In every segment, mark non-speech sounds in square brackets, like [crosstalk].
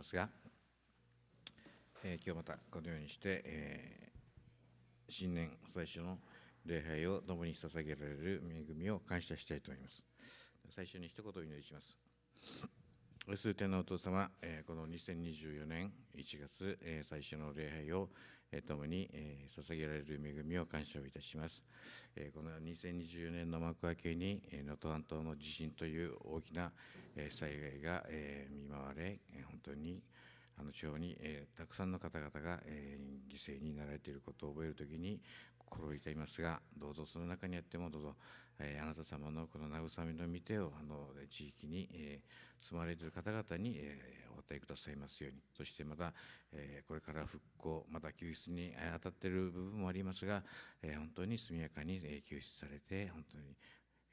ますが、えー、今日またこのようにして、えー、新年最初の礼拝を共に捧げられる恵みを感謝したいと思います。最初に一言お祈りします。数天のお父様、えー、この2024年1月、えー、最初の礼拝を、えー、共に、えー、捧げられる恵みを感謝をいたします、えー、この2024年の幕開けに能登半島の地震という大きな、災害が、え、見舞われ、本当にあの地方に、え、たくさんの方々が、え、犠牲になられていることを覚えるときに心を痛いますがどうぞその中にあってもどうぞ、えー、あなた様のこの慰めの御手をあの地域に、え、住まれている方々に、え、お与えくださいますように。そしてまた、え、これから復興また救出に当たっている部分もありますが、え、本当に速やかに、え、救出されて本当に、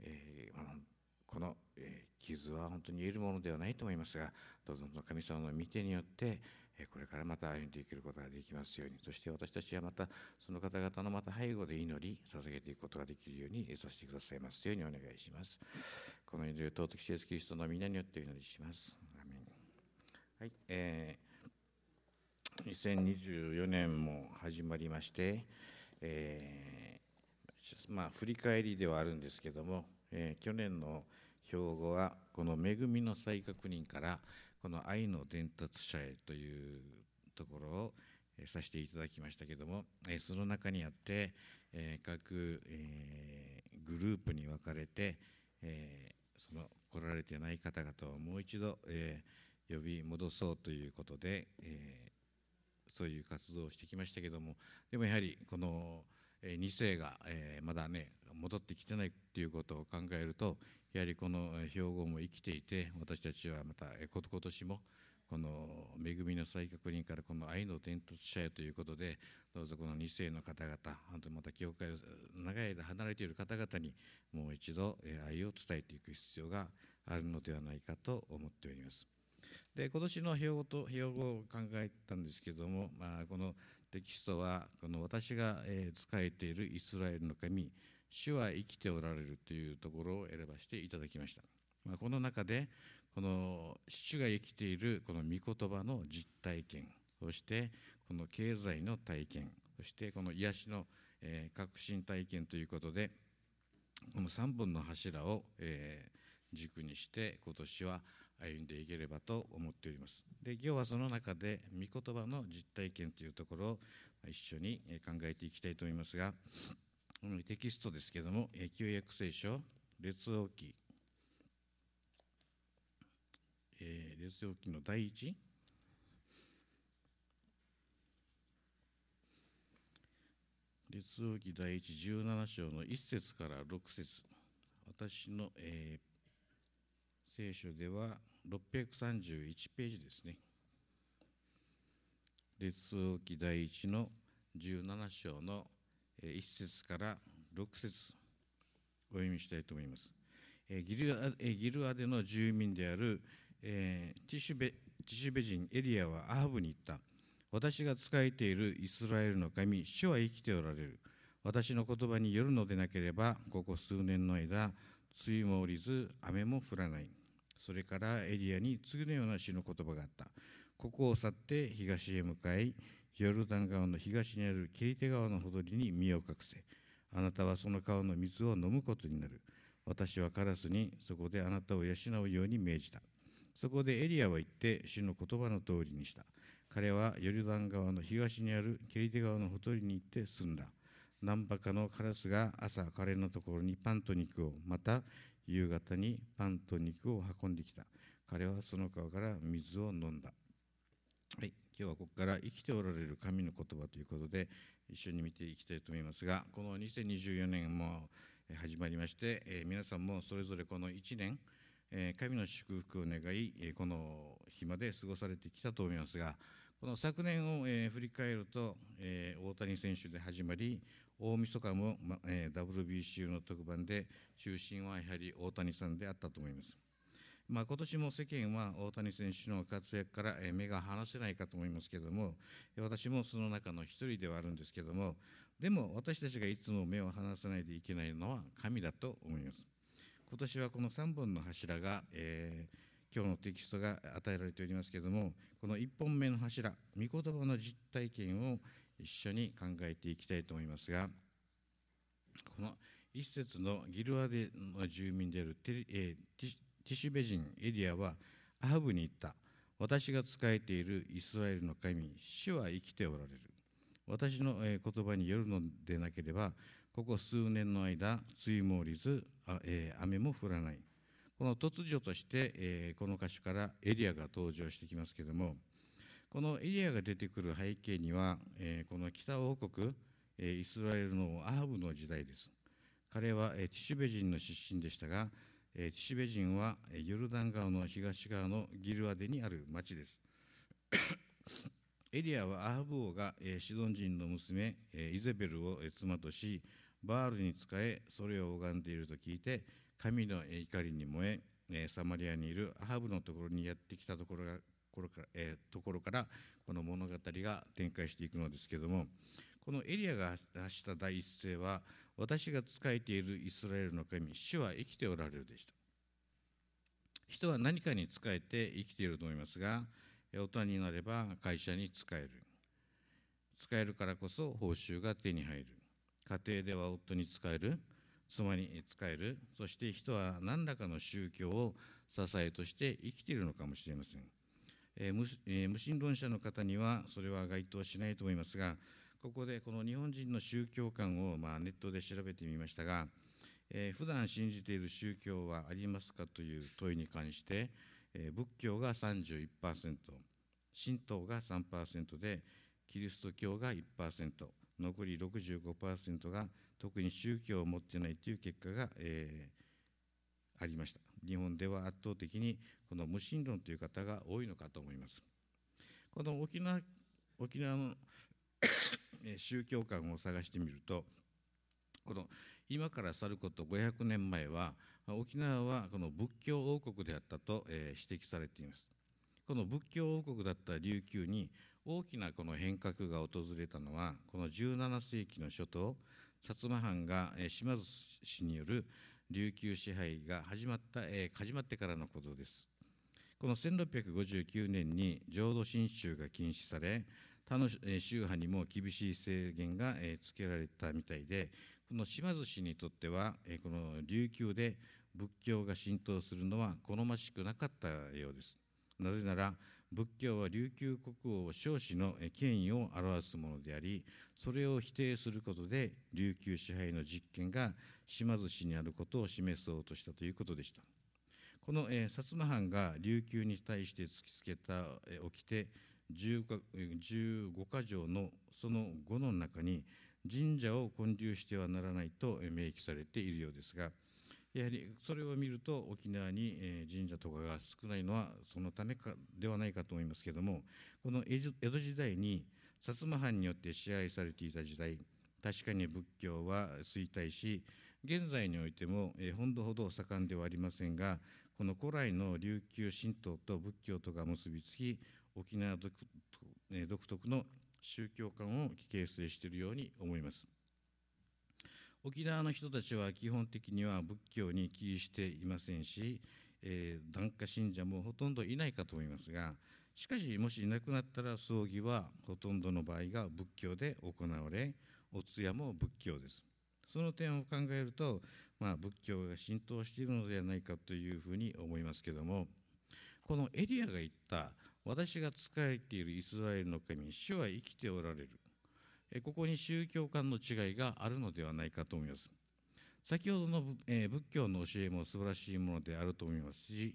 えー、この、え、傷は本当に言えるものではないと思いますがどうぞ神様の御手によってこれからまた歩んでいけることができますように。そして私たちはまたその方々のまた背後で祈り捧げていくことができるようにさせてくださいますようにお願いします。この祈りを尊きイエスキリストの皆によってお祈りします。はい、えー、2024年も始まりまして、えー、まあ振り返りではあるんですけども、えー、去年の標語はこの恵みの再確認からこの愛の伝達者へというところをさせていただきましたけどもえその中にあってえ各えグループに分かれてえその来られてない方々をもう一度え呼び戻そうということでえそういう活動をしてきましたけどもでもやはりこの2世がまだね戻ってきてないということを考えるとやはりこの標語も生きていて私たちはまた今年もこの恵みの再確認からこの愛の伝達者へということでどうぞこの2世の方々本当にまた教会を長い間離れている方々にもう一度愛を伝えていく必要があるのではないかと思っております。で今年の標語と標語を考えたんですけれども、まあ、このテキストはこの私が仕えているイスラエルの神主は生きておられるというところを選ばせていただきました、まあ、この中でこの主が生きているこの御言葉の実体験そしてこの経済の体験そしてこの癒しの、革新体験ということでこの3本の柱を、軸にして今年は歩んでいければと思っております。で今日はその中で御言葉の実体験というところを一緒に考えていきたいと思いますがこのテキストですけども、旧約聖書、列王記、えー、列王記の第一。列王記第一17章の1節から6節。私の、えー、聖書では631ページですね。列王記第一の17章の1節から6節お読みしたいと思います。ギルアギルアデの住民である、ティシュベティシュベ人エリアはアハブに言った。私が仕えているイスラエルの神、主は生きておられる。私の言葉によるのでなければ、ここ数年の間、梅雨も降りず、雨も降らない。それからエリアに次のような詩の言葉があった。ここを去って東へ向かい、ヨルダン川の東にあるケリテ川のほとりに身を隠せ。あなたはその川の水を飲むことになる。私はカラスにそこであなたを養うように命じた。そこでエリアは言って主の言葉の通りにした。彼はヨルダン川の東にあるケリテ川のほとりに行って住んだ。何羽かのカラスが朝彼のところにパンと肉を、また夕方にパンと肉を運んできた。彼はその川から水を飲んだ。はい。今日はここから生きておられる神の言葉ということで一緒に見ていきたいと思いますがこの2024年も始まりまして、え皆さんもそれぞれこの1年、え神の祝福を願い、えこの日まで過ごされてきたと思いますがこの昨年を、え振り返ると、え大谷選手で始まり大晦日も、まえ WBC の特番で中心はやはり大谷さんであったと思います。まあ、今年も世間は大谷選手の活躍から目が離せないかと思いますけれども私もその中の一人ではあるんですけれどもでも私たちがいつも目を離さないといけないのは神だと思います今年はこの3本の柱が、え今日のテキストが与えられておりますけれどもこの1本目の柱御言葉の実体験を一緒に考えていきたいと思いますがこの一節のギルアデの住民であるテ,、え、ティシュベ人エリアはアハブに言った。私が仕えているイスラエルの神主は生きておられる。私の言葉によるのでなければここ数年の間梅雨も降りず、え、雨も降らない。この突如として、え、この箇所からエリアが登場してきますけれどもこのエリアが出てくる背景には、えー、この北王国、えー、イスラエルのアハブの時代です。彼は、えー、ティシュベ人の出身でしたが、えー、ティシュベ人はヨルダン川の東側のギルアデにある町です。[coughs] エリアはアハブ王が、えー、シドン人の娘、えー、イゼベルを妻としバールに仕えそれを拝んでいると聞いて神の怒りに燃えサマリアにいるアハブのところにやってきたところがから、えー、ところからこの物語が展開していくのですけれどもこのエリアが発した第一声は私が仕えているイスラエルの神主は生きておられるでした。人は何かに仕えて生きていると思いますが大人になれば会社に仕える。使えるからこそ報酬が手に入る。家庭では夫に仕える。妻に仕える。そして人は何らかの宗教を支えとして生きているのかもしれません、無、神論者の方にはそれは該当しないと思いますがここでこの日本人の宗教観を、ま、ネットで調べてみましたが、えー、普段信じている宗教はありますかという問いに関して、え、仏教が31%神道が3%でキリスト教が1%残り65%が特に宗教を持っていないという結果が、えー、ありました。日本では圧倒的にこの無神論という方が多いのかと思います。この沖縄沖縄の宗教観を探してみるとこの今から去ること500年前は沖縄はこの仏教王国であったと、えー、指摘されています。この仏教王国だった琉球に大きなこの変革が訪れたのはこの17世紀の初頭薩摩藩が島津氏による琉球支配が始まった、えー、始まってからのことです。この1659年に浄土真宗が禁止され他の宗派にも厳しい制限がつけられたみたいでこの島津氏にとってはこの琉球で仏教が浸透するのは好ましくなかったようです。なぜなら仏教は琉球国王彰子の権威を表すものでありそれを否定することで琉球支配の実権が島津氏にあることを示そうとしたということでした。この、えー、薩摩藩が琉球に対して突きつけた掟15か条のその5の中に神社を建立してはならないと明記されているようですがやはりそれを見ると沖縄に神社とかが少ないのはそのためかではないかと思いますけれどもこの江戸時代に薩摩藩によって支配されていた時代確かに仏教は衰退し現在においてもえ本土ほど盛んではありませんがこの古来の琉球神道と仏教とが結びつき沖縄独特の宗教観を形成しているように思います。沖縄の人たちは基本的には仏教に帰依していませんし、えー、檀家信者もほとんどいないかと思いますがしかしもしいなくなったら葬儀はほとんどの場合が仏教で行われお通夜も仏教です。その点を考えると、まあ、仏教が浸透しているのではないかというふうに思いますけどもこのエリアが言った私が仕えているイスラエルの神主は生きておられる。ここに宗教観の違いがあるのではないかと思います。先ほどの仏教の教えも素晴らしいものであると思いますし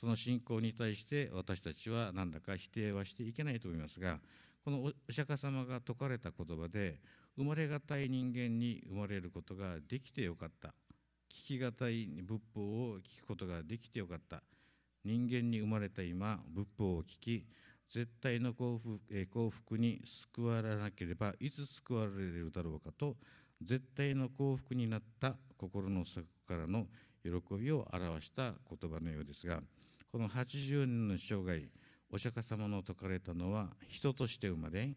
その信仰に対して私たちは何だか否定はしていけないと思いますがこのお釈迦様が説かれた言葉で生まれがたい人間に生まれることができてよかった。聞きがたい仏法を聞くことができてよかった。人間に生まれた今仏法を聞き絶対の幸福,、え幸福に救われなければいつ救われるだろうかと絶対の幸福になった心の底からの喜びを表した言葉のようですがこの80年の生涯お釈迦様の説かれたのは人として生まれ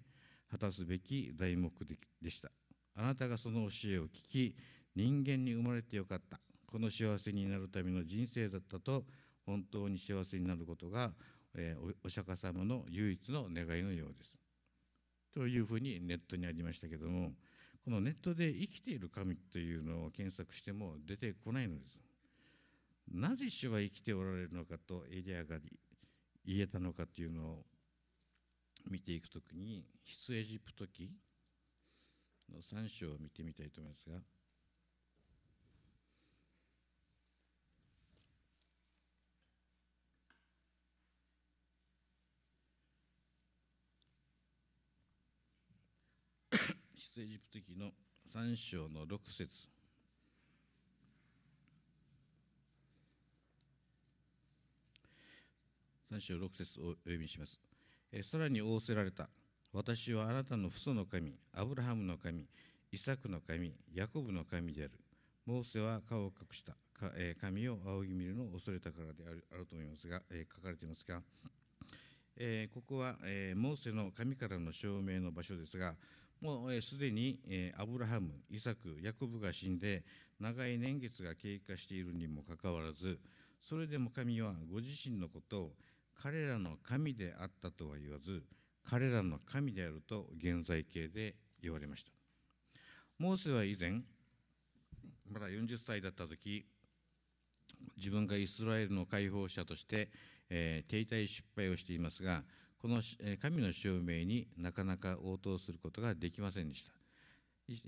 果たすべき大目的でしたあなたがその教えを聞き人間に生まれてよかったこの幸せになるための人生だったと本当に幸せになることが、えー、お釈迦様の唯一の願いのようです。というふうにネットにありましたけどもこのネットで生きている神というのを検索しても出てこないのです。なぜ主は生きておられるのかとエリアが言えたのかというのを見ていくときに出エジプト記の3章を見てみたいと思いますが。出エジプト記の3章の6節3章6節をお読みします。えさらに仰せられた。私はあなたの父祖の神、アブラハムの神、イサクの神、ヤコブの神である。モーセは顔を隠した神を仰ぎ見るのを恐れたからであるあると思いますが、書かれていますが、ここは、モーセの神からの証明の場所ですが、もうすで、に、アブラハム、イサク、ヤコブが死んで、長い年月が経過しているにもかかわらず、それでも神はご自身のことを彼らの神であったとは言わず、彼らの神であると現在形で言われました。モーセは以前、まだ40歳だった時、自分がイスラエルの解放者として、えー、停滞失敗をしていますが、この神の証明になかなか応答することができませんでした。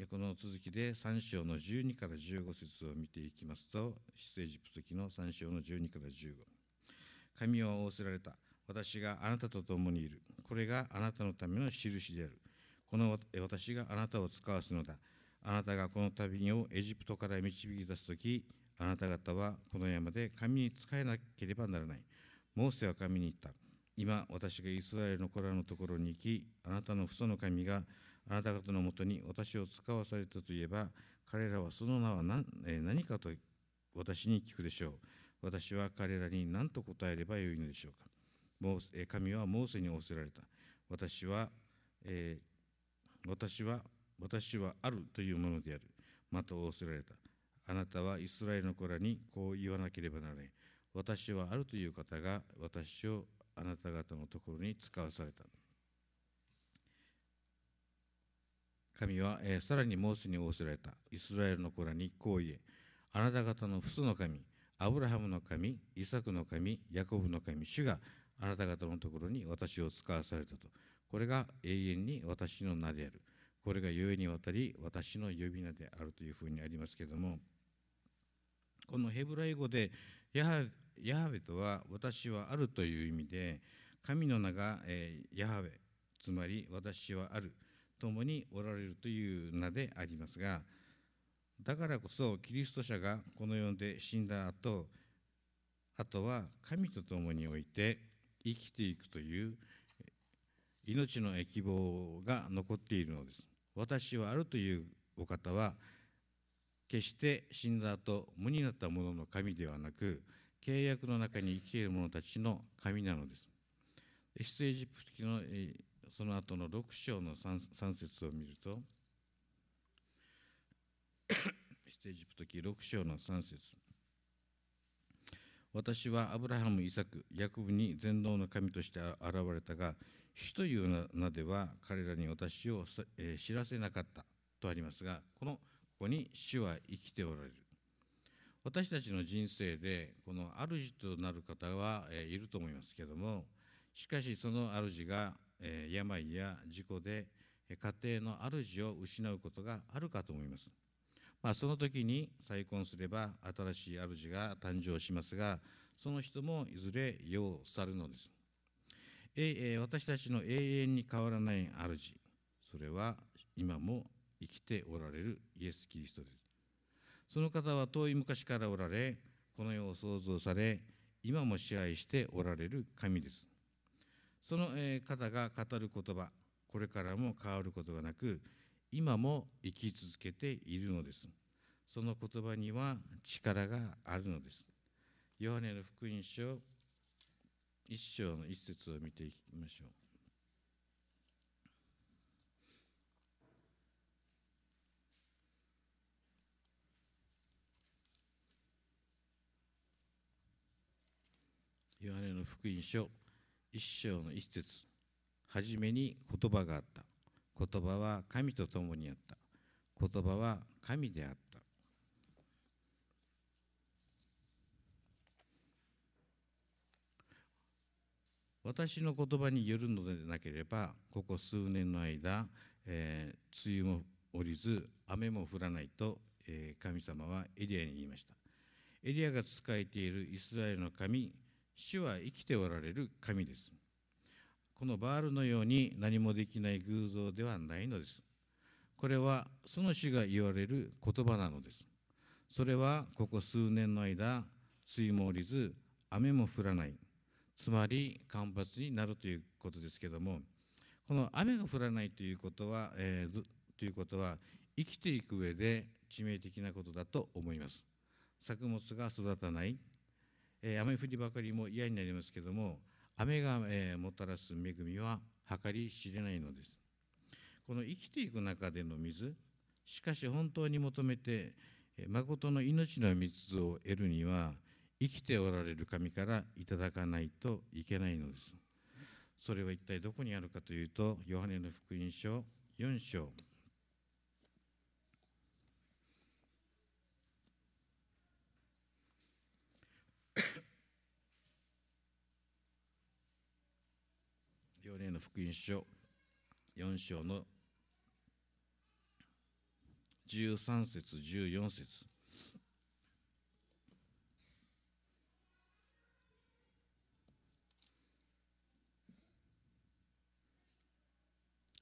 この続きで3章の12から15節を見ていきますと、出エジプト記の3章の12から15。神は仰せられた。私があなたと共にいる。これがあなたのための印である。この私があなたを使わすのだ。あなたがこの旅をエジプトから導き出すとき、あなた方はこの山で神に仕えなければならない。モーセは神に言った。今、私がイスラエルの子らのところに行き、あなたの父祖の神があなた方のもとに私を使わされたといえば、彼らはその名は何何かと私に聞くでしょう。私は彼らに何と答えればよいのでしょうか。もう神はモーセに仰せられた。私は、えー、私は、私はあるというものである。また仰せられた。あなたはイスラエルの子らにこう言わなければならない。私はあるという方が私をあなた方のところに使わされた。神は、えー、さらにモーセに仰せられた。イスラエルの子らにこう言え。あなた方の父祖の神、アブラハムの神、イサクの神、ヤコブの神、主があなた方のところに私を使わされたと。これが永遠に私の名である。これが故にわたり私の呼び名であるというふうにありますけれども、このヘブライ語でヤハヤハベとは私はあるという意味で、神の名が、え、ヤハベ、つまり私はある、共におられるという名でありますが、だからこそキリスト者がこの世で死んだ後あとは神と共において生きていくという命の希望が残っているのです。私はあるというお方は決して死んだ後無になった者の神ではなく契約の中に生きている者たちの神なのです。出エジプトのその後の6章の 3, 3節を見るとエジプト記6章の3節私はアブラハム、イサク、ヤコブに全能の神として現れたが、主という名では彼らに私を、知らせなかったとありますが、このここに主は生きておられる。私たちの人生で、この主となる方は、いると思いますけれども、しかしその主が、病や事故で家庭の主を失うことがあるかと思います。まあ、その時に再婚すれば新しい主が誕生しますがその人もいずれ世を去るのです、え、私たちの永遠に変わらない主それは今も生きておられるイエス・キリストです。その方は遠い昔からおられこの世を創造され今も支配しておられる神です。その方が語る言葉これからも変わることがなく今も生き続けているのです。その言葉には力があるのです。ヨハネの福音書一章の一節を見ていきましょうヨハネ。の福音書一章の一節初めに言葉があった言葉は神と共にあった。言葉は神であった。私の言葉によるのでなければここ数年の間、えー、梅雨も降りず雨も降らないと、えー、神様はエリアに言いました。エリアが仕えているイスラエルの神主は生きておられる神です。このバールのように何もできない偶像ではないのです。これはその主が言われる言葉なのです。それはここ数年の間水も降りず雨も降らない。つまり干ばつになるということですけどもこの雨が降らないということは、えー、ということは生きていく上で致命的なことだと思います。作物が育たない、えー、雨降りばかりも嫌になりますけども雨が、えー、もたらす恵みは計り知れないのです。この生きていく中での水しかし本当に求めて誠の命の水を得るには生きておられる神からいただかないといけないのです。それは一体どこにあるかというとヨハネの福音書4章。の福音書4章の13節14節。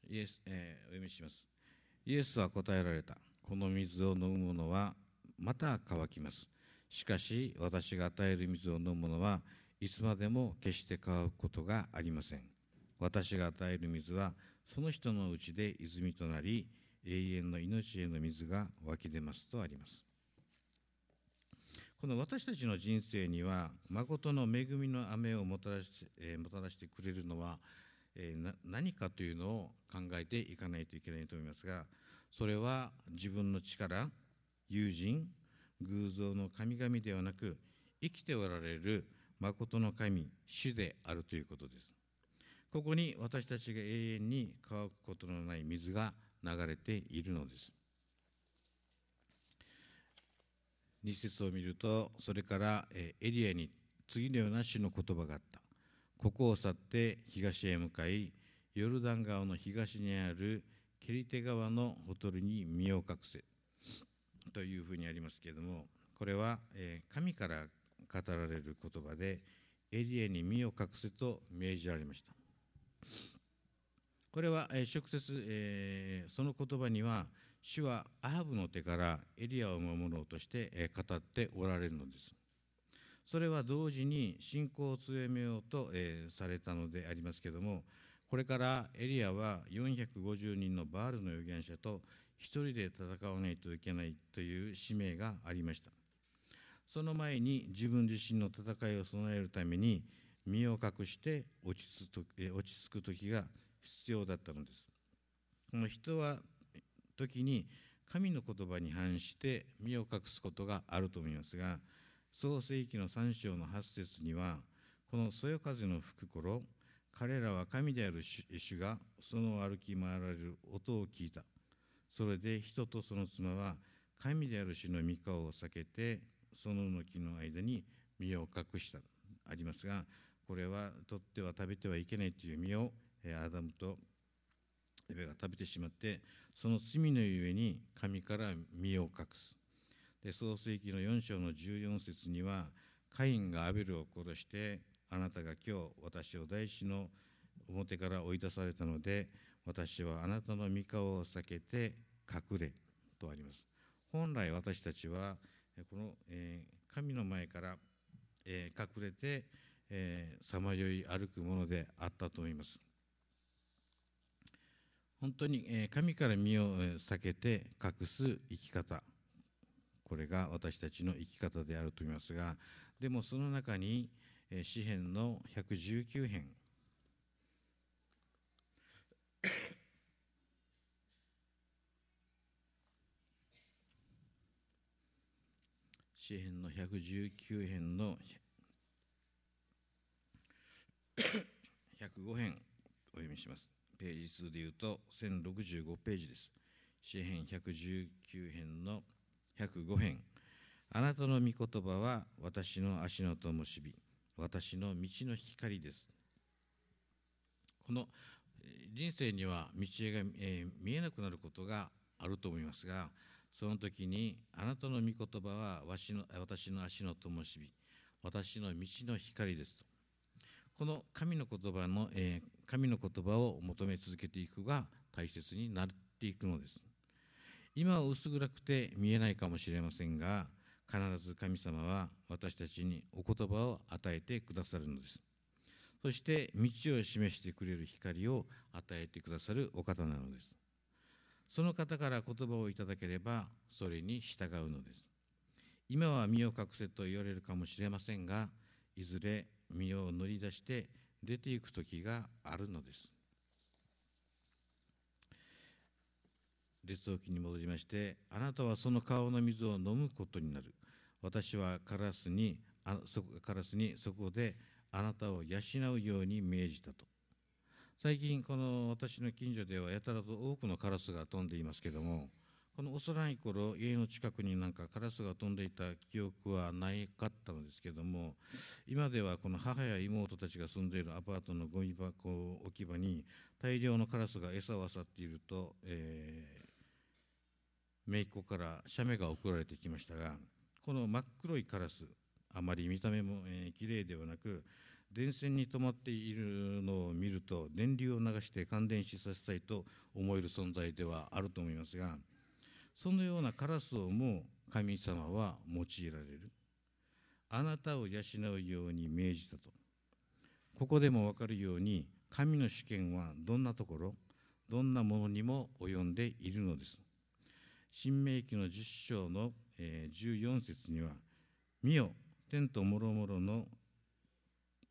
イエス、えー、お読みします。イエスは答えられた。この水を飲む者はまた乾きます。しかし私が与える水を飲む者はいつまでも決して乾くことがありません。私が与える水はその人のうちで泉となり永遠の命への水が湧き出ますとあります。この私たちの人生には誠の恵みの雨をもたらして,、えー、もたらしてくれるのは、えー、何かというのを考えていかないといけないと思いますがそれは自分の力友人偶像の神々ではなく生きておられる誠の神主であるということです。ここに私たちが永遠に乾くことのない水が流れているのです。二節を見るとそれからエリアに次のような主の言葉があった。ここを去って東へ向かいヨルダン川の東にあるケリテ川のほとりに身を隠せ。というふうにありますけれどもこれは神から語られる言葉でエリアに身を隠せと命じられました。これは、え、直接、え、その言葉には主はアハブの手からエリアを守ろうとして、え、語っておられるのです。それは同時に信仰を強めようと、え、されたのでありますけどもこれからエリアは450人のバールの預言者と一人で戦わないといけないという使命がありました。その前に自分自身の戦いを備えるために身を隠して落ち着く時が必要だったのです。この人は時に神の言葉に反して身を隠すことがあると思いますが創世紀の3章の8節にはこのそよ風の吹く頃彼らは神である主がその歩き回られる音を聞いたそれで人とその妻は神である主の御顔を避けてそのの木の間に身を隠したありますがこれは取っては食べてはいけないという身をアダムとエベが食べてしまってその罪のゆえに神から身を隠す。で創世紀の4章の14節にはカインがアベルを殺してあなたが今日私を大師の表から追い出されたので私はあなたの御顔を避けて隠れとあります。本来私たちはこの、神の前から、隠れてさまよい歩くものであったと思います。本当に神から身を避けて隠す生き方。これが私たちの生き方であると思いますがでもその中に詩篇の119編。詩篇の119 [coughs] 編の105編お読みします。ページ数でいうと1065ページです。詩編119編の105編。あなたの御言葉は私の足の灯火、私の道の光です。この人生には道が、見えなくなることがあると思いますが、その時にあなたの御言葉は私の私の足の灯火、私の道の光ですと。この神の言葉の、えー、神の言葉を求め続けていくが大切になっていくのです。今は薄暗くて見えないかもしれませんが、必ず神様は私たちにお言葉を与えてくださるのです。そして道を示してくれる光を与えてくださるお方なのです。その方から言葉をいただければそれに従うのです。今は身を隠せと言われるかもしれませんが、いずれ身を乗り出して出ていく時があるのです。列王記に戻りまして、あなたはその顔の水を飲むことになる。私はカラスにあそカラスにそこであなたを養うように命じたと。最近、この私の近所ではやたらと多くのカラスが飛んでいますけども、この幼い頃家の近くになんかカラスが飛んでいた記憶はないかったのですけども今ではこの母や妹たちが住んでいるアパートのゴミ箱置き場に大量のカラスが餌を漁っていると、えー、姪っ子から写メが送られてきましたがこの真っ黒いカラスあまり見た目も、えー、綺麗ではなく電線に止まっているのを見ると電流を流して感電死させたいと思える存在ではあると思いますがそのようなカラスをも神様は用いられる。あなたを養うように命じたと。ここでも分かるように神の主権はどんなところどんなものにも及んでいるのです。新明記の10章の、え14節には「見よ天ともろもろの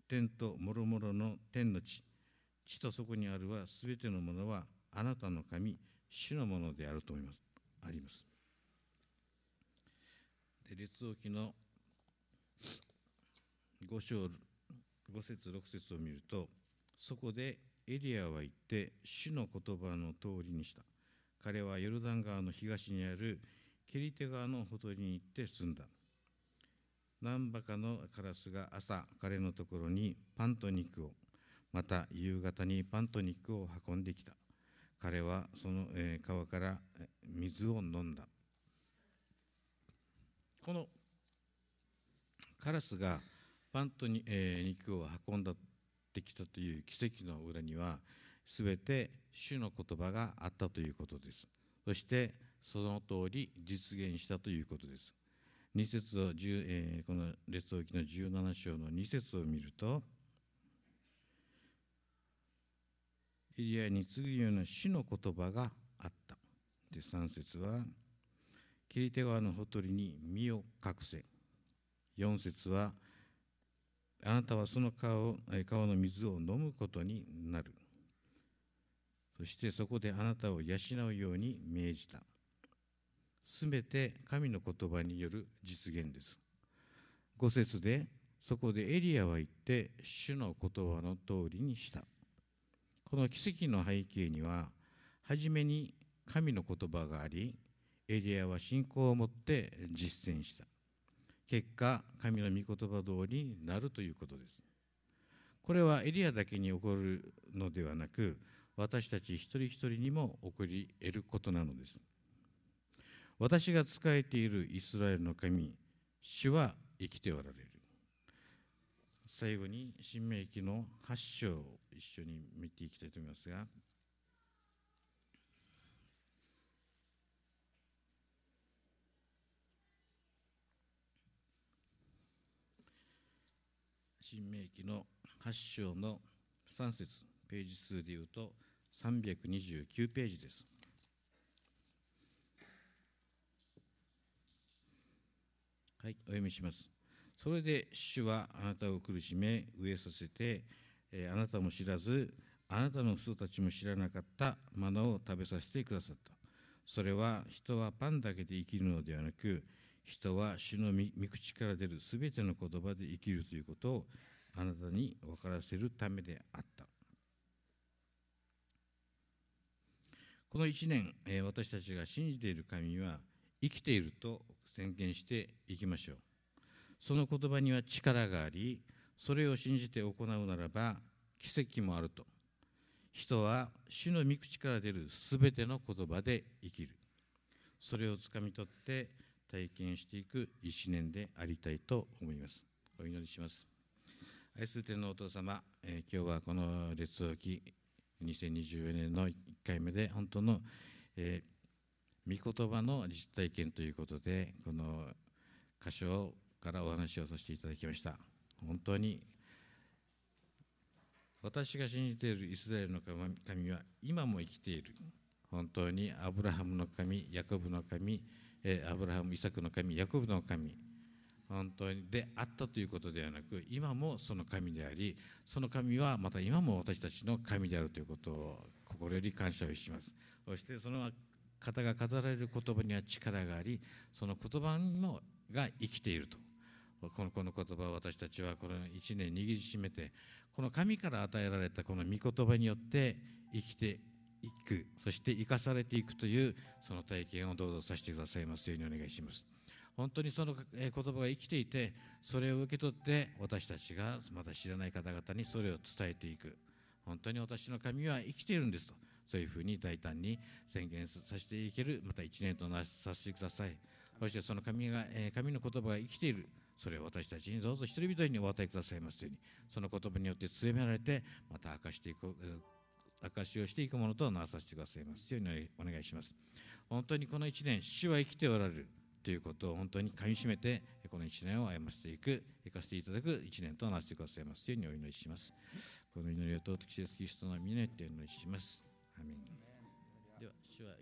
天ともろもろの天の地地とそこにあるはすべてのものはあなたの神主のものであると思います。あります。で列王記の5章5節6節を見るとそこでエリアは言って主の言葉の通りにした。彼はヨルダン川の東にあるケリテ川のほとりに行って住んだ。何羽かのカラスが朝彼のところにパンと肉をまた夕方にパンと肉を運んできた。彼はその、川から水を飲んだ。このカラスがパンとに、えー、肉を運んだってきたという奇跡の裏には全て主の言葉があったということです。そしてその通り実現したということです。2節を、えー、この列王記の17章の2節を見るとエリアに次ぐような主の言葉があった。で、3節は、キリテ川のほとりに身を隠せ。4節は、あなたはその川川の水を飲むことになる。そしてそこであなたを養うように命じた。すべて神の言葉による実現です。5節で、そこでエリアは言って、主の言葉の通りにした。この奇跡の背景には初めに神の言葉がありエリアは信仰を持って実践した。結果神の御言葉通りになるということです。これはエリアだけに起こるのではなく私たち一人一人にも起こり得ることなのです。私が仕えているイスラエルの神主は生きておられる。最後に新明記の8章を一緒に見ていきたいと思いますが新明記の8章の3節ページ数でいうと329ページです。はい、お読みします。それで主はあなたを苦しめ飢えさせて、えー、あなたも知らずあなたの人たちも知らなかったマナを食べさせてくださったそれは人はパンだけで生きるのではなく人は主の御口から出るすべての言葉で生きるということをあなたに分からせるためであった。この1年、え、私たちが信じている神は生きていると宣言していきましょう。その言葉には力がありそれを信じて行うならば奇跡もあると。人は主の御口から出るすべての言葉で生きる。それをつかみ取って体験していく一年でありたいと思います。お祈りします。愛する天のお父様、えー、今日はこの列王記2024年の1回目で本当の、えー、御言葉の実体験ということでこの箇所からお話をさせていただきました。本当に私が信じているイスラエルの神は今も生きている。本当にアブラハムの神ヤコブの神アブラハムイサクの神ヤコブの神本当にであったということではなく今もその神でありその神はまた今も私たちの神であるということを心より感謝をします。そしてその方が語られる言葉には力がありその言葉もが生きていると。このこの言葉を私たちはこの1年握りしめてこの神から与えられたこの御言葉によって生きていくそして生かされていくというその体験をどうぞさせてくださいますようにお願いします。本当にその言葉が生きていてそれを受け取って私たちがまだ知らない方々にそれを伝えていく。本当に私の神は生きているんですと。そういうふうに大胆に宣言させていけるまた1年となさせてください。そしてその神が神の言葉が生きている。それを私たちにどうぞ一人一人にお与えくださいますように。その言葉によって強められてまた明かしていく証しをしていくものとなさせてくださいますようにお願いします。本当にこの1年主は生きておられるということを本当にかみしめてこの1年を歩ませていく生かしていただく1年となしてくださいますようにお祈りします。この祈りを尊きイエスキリストの皆によってお祈りします。アメン。